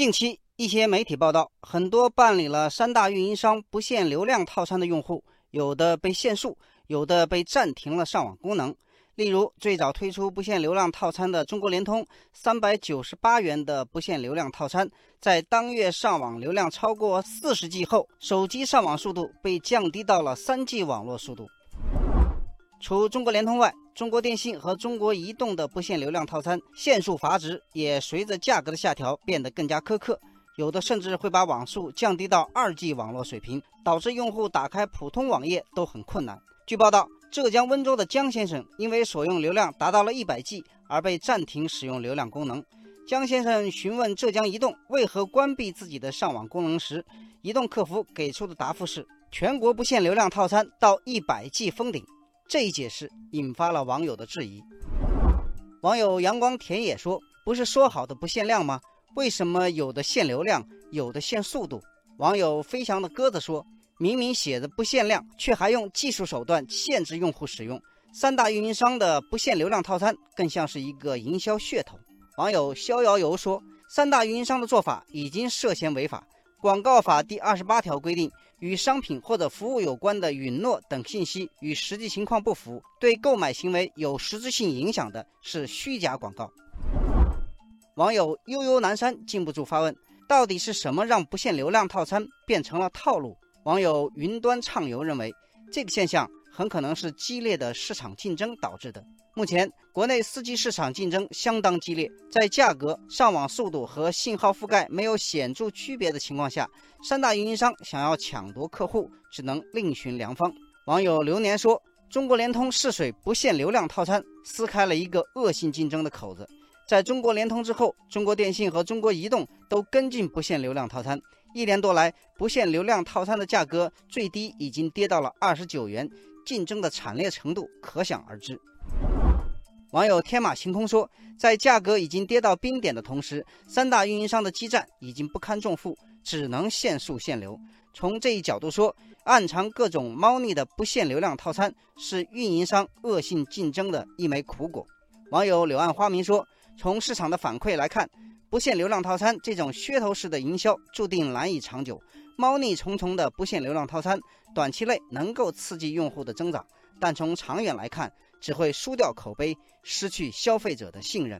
近期一些媒体报道，很多办理了三大运营商不限流量套餐的用户，有的被限速，有的被暂停了上网功能。例如，最早推出不限流量套餐的中国联通，三百九十八元的不限流量套餐，在当月上网流量超过四十 G 后，手机上网速度被降低到了三 G 网络速度。除中国联通外，中国电信和中国移动的不限流量套餐限速阀值也随着价格的下调变得更加苛刻，有的甚至会把网速降低到二 G 网络水平，导致用户打开普通网页都很困难。据报道，浙江温州的江先生因为所用流量达到了一百 G 而被暂停使用流量功能。江先生询问浙江移动为何关闭自己的上网功能时，移动客服给出的答复是：全国不限流量套餐到一百 G 封顶。这一解释引发了网友的质疑。网友阳光田野说：“不是说好的不限量吗？为什么有的限流量，有的限速度？”网友飞翔的鸽子说：“明明写着不限量，却还用技术手段限制用户使用。三大运营商的不限流量套餐更像是一个营销噱头。”网友逍遥游说：“三大运营商的做法已经涉嫌违法。”广告法第二十八条规定，与商品或者服务有关的允诺等信息与实际情况不符，对购买行为有实质性影响的，是虚假广告。网友悠悠南山禁不住发问：到底是什么让不限流量套餐变成了套路？网友云端畅游认为，这个现象很可能是激烈的市场竞争导致的。目前，国内 4G 市场竞争相当激烈，在价格、上网速度和信号覆盖没有显著区别的情况下，三大运营商想要抢夺客户，只能另寻良方。网友流年说：“中国联通试水不限流量套餐，撕开了一个恶性竞争的口子。在中国联通之后，中国电信和中国移动都跟进不限流量套餐。一年多来，不限流量套餐的价格最低已经跌到了二十九元，竞争的惨烈程度可想而知。”网友天马行空说，在价格已经跌到冰点的同时，三大运营商的基站已经不堪重负，只能限速限流。从这一角度说，暗藏各种猫腻的不限流量套餐是运营商恶性竞争的一枚苦果。网友柳暗花明说，从市场的反馈来看，不限流量套餐这种噱头式的营销注定难以长久。猫腻重重的不限流量套餐，短期内能够刺激用户的增长，但从长远来看，只会输掉口碑，失去消费者的信任。